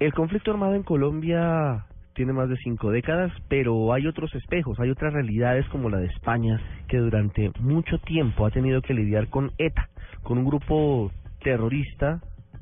El conflicto armado en Colombia tiene más de cinco décadas, pero hay otros espejos, hay otras realidades como la de España, que durante mucho tiempo ha tenido que lidiar con ETA, con un grupo terrorista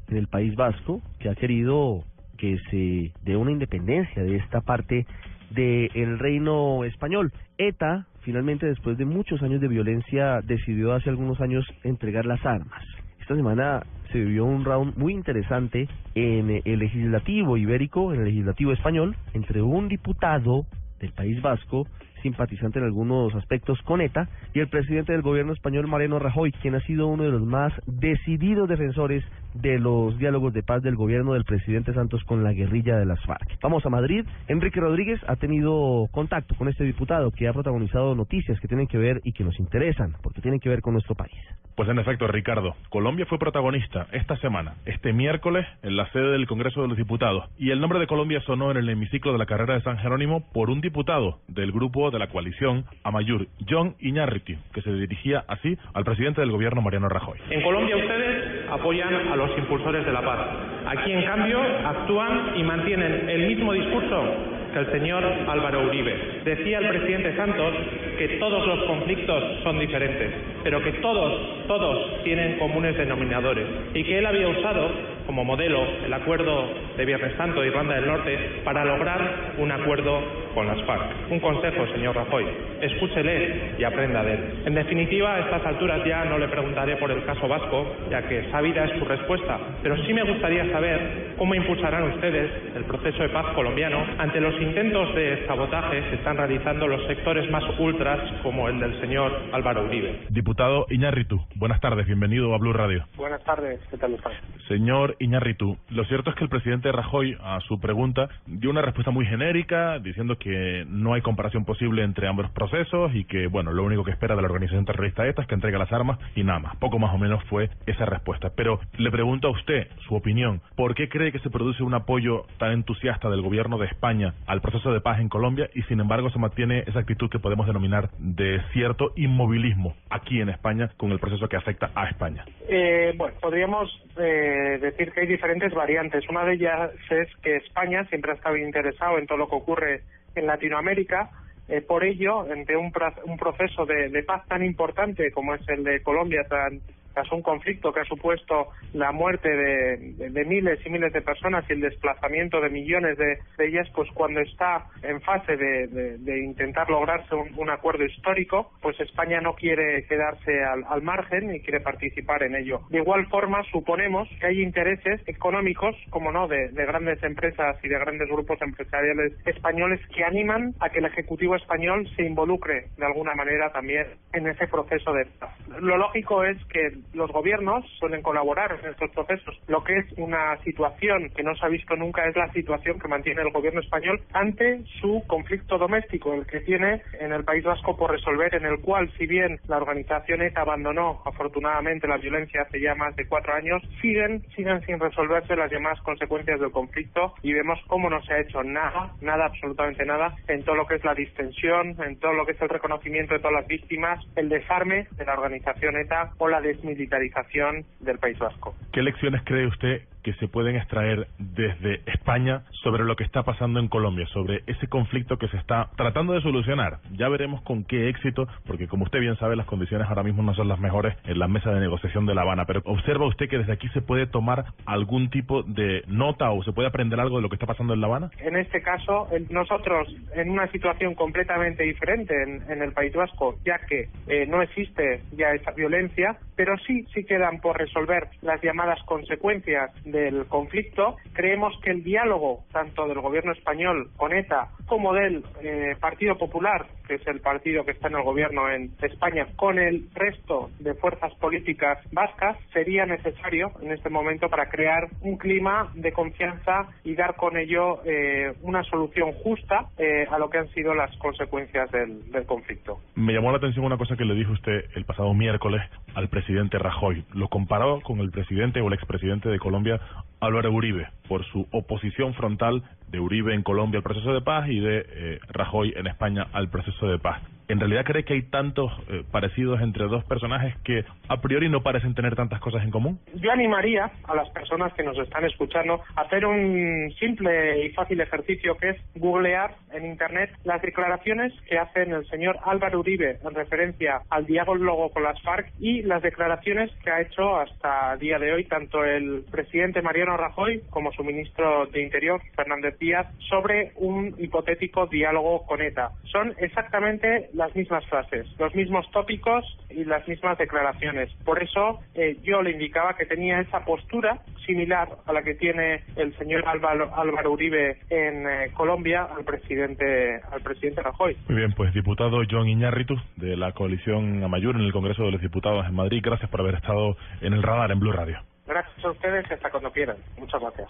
en el País Vasco que ha querido que se dé una independencia de esta parte del reino español. ETA, finalmente, después de muchos años de violencia, decidió hace algunos años entregar las armas. Esta semana se vivió un round muy interesante en el legislativo ibérico, en el legislativo español, entre un diputado del País Vasco simpatizante en algunos aspectos con ETA, y el presidente del gobierno español, Mariano Rajoy, quien ha sido uno de los más decididos defensores de los diálogos de paz del gobierno del presidente Santos con la guerrilla de las FARC. Vamos a Madrid. Enrique Rodríguez ha tenido contacto con este diputado que ha protagonizado noticias que tienen que ver y que nos interesan, porque tienen que ver con nuestro país. Pues en efecto, Ricardo, Colombia fue protagonista esta semana, este miércoles, en la sede del Congreso de los Diputados, y el nombre de Colombia sonó en el hemiciclo de la carrera de San Jerónimo por un diputado del grupo de la coalición Amayur, John Iñárritu, que se dirigía así al presidente del gobierno, Mariano Rajoy. En Colombia ustedes apoyan a los impulsores de la paz. Aquí, en cambio, actúan y mantienen el mismo discurso que el señor Álvaro Uribe. Decía el presidente Santos que todos los conflictos son diferentes, pero que todos, todos tienen comunes denominadores y que él había usado como modelo el acuerdo de Viernes Santo de Irlanda del Norte para lograr un acuerdo con las FARC. Un consejo, señor Rajoy, escúchele y aprenda de él. En definitiva, a estas alturas ya no le preguntaré por el caso vasco, ya que sabida es su respuesta, pero sí me gustaría saber cómo impulsarán ustedes el proceso de paz colombiano ante los intentos de sabotaje que están realizando los sectores más ultras como el del señor Álvaro Uribe. Diputado Iñárritu, buenas tardes, bienvenido a Blue Radio. Buenas tardes, ¿qué tal estás? Señor Iñárritu, lo cierto es que el presidente Rajoy a su pregunta dio una respuesta muy genérica, diciendo que no hay comparación posible entre ambos procesos y que, bueno, lo único que espera de la organización terrorista esta es que entregue las armas y nada más. Poco más o menos fue esa respuesta. Pero le pregunto a usted su opinión. ¿Por qué cree que se produce un apoyo tan entusiasta del gobierno de España al proceso de paz en Colombia y sin embargo se mantiene esa actitud que podemos denominar de cierto inmovilismo aquí en España con el proceso que afecta a España? Eh, bueno, podríamos eh, decir que hay diferentes variantes. Una de ellas es que España siempre ha estado interesado en todo lo que ocurre en Latinoamérica. Eh, por ello, un, un proceso de, de, paz tan importante como es el de Colombia, tan tras un conflicto que ha supuesto la muerte de, de, miles y miles de personas y el desplazamiento de millones de, ellas, pues cuando está en fase de, intentar lograrse un, acuerdo histórico, pues España no quiere quedarse al, al, margen y quiere participar en ello. De igual forma, suponemos que hay intereses económicos, como no, de, grandes empresas y de grandes grupos empresariales españoles que animan a que el Ejecutivo español se involucre de alguna manera también en ese proceso de paz. Lo lógico es que los gobiernos suelen colaborar en estos procesos. Lo que es una situación que no se ha visto nunca es la situación que mantiene el gobierno español ante su conflicto doméstico, el que tiene en el País Vasco por resolver, en el cual, si bien la organización ETA abandonó afortunadamente la violencia hace ya más de cuatro años, siguen, siguen sin resolverse las llamadas consecuencias del conflicto y vemos cómo no se ha hecho nada, nada, absolutamente nada, en todo lo que es la distensión, en todo lo que es el reconocimiento de todas las víctimas, el desarme de la organización ETA o la desmilitarización militarización del País Vasco. ¿Qué lecciones cree usted que se pueden extraer desde España sobre lo que está pasando en Colombia, sobre ese conflicto que se está tratando de solucionar. Ya veremos con qué éxito, porque como usted bien sabe, las condiciones ahora mismo no son las mejores en la mesa de negociación de La Habana, pero observa usted que desde aquí se puede tomar algún tipo de nota o se puede aprender algo de lo que está pasando en La Habana. En este caso, nosotros en una situación completamente diferente en, el País Vasco, ya que eh, no existe ya esa violencia, pero sí, sí quedan por resolver las llamadas consecuencias del conflicto, creemos que el diálogo tanto del gobierno español con ETA como del eh, Partido Popular, que es el partido que está en el gobierno en España, con el resto de fuerzas políticas vascas, sería necesario en este momento para crear un clima de confianza y dar con ello eh, una solución justa eh, a lo que han sido las consecuencias del, del conflicto. Me llamó la atención una cosa que le dijo usted el pasado miércoles al presidente Rajoy. Lo comparó con el presidente o el expresidente de Colombia, Álvaro Uribe por su oposición frontal de Uribe en Colombia al proceso de paz y de eh, Rajoy en España al proceso de paz. ¿En realidad cree que hay tantos eh, parecidos entre dos personajes que a priori no parecen tener tantas cosas en común? Yo animaría a las personas que nos están escuchando a hacer un simple y fácil ejercicio que es googlear en Internet las declaraciones que hacen el señor Álvaro Uribe en referencia al diálogo con las FARC y las declaraciones que ha hecho hasta día de hoy tanto el presidente Mariano Rajoy como su ministro de Interior, Fernández Díaz, sobre un hipotético diálogo con ETA. Son exactamente las mismas frases, los mismos tópicos y las mismas declaraciones. Por eso eh, yo le indicaba que tenía esa postura similar a la que tiene el señor Álvaro, Álvaro Uribe en eh, Colombia al presidente al presidente Rajoy. Muy bien, pues diputado John Iñárritu de la coalición Amayur en el Congreso de los Diputados en Madrid, gracias por haber estado en el radar en Blue Radio. Gracias a ustedes y hasta cuando quieran. Muchas gracias.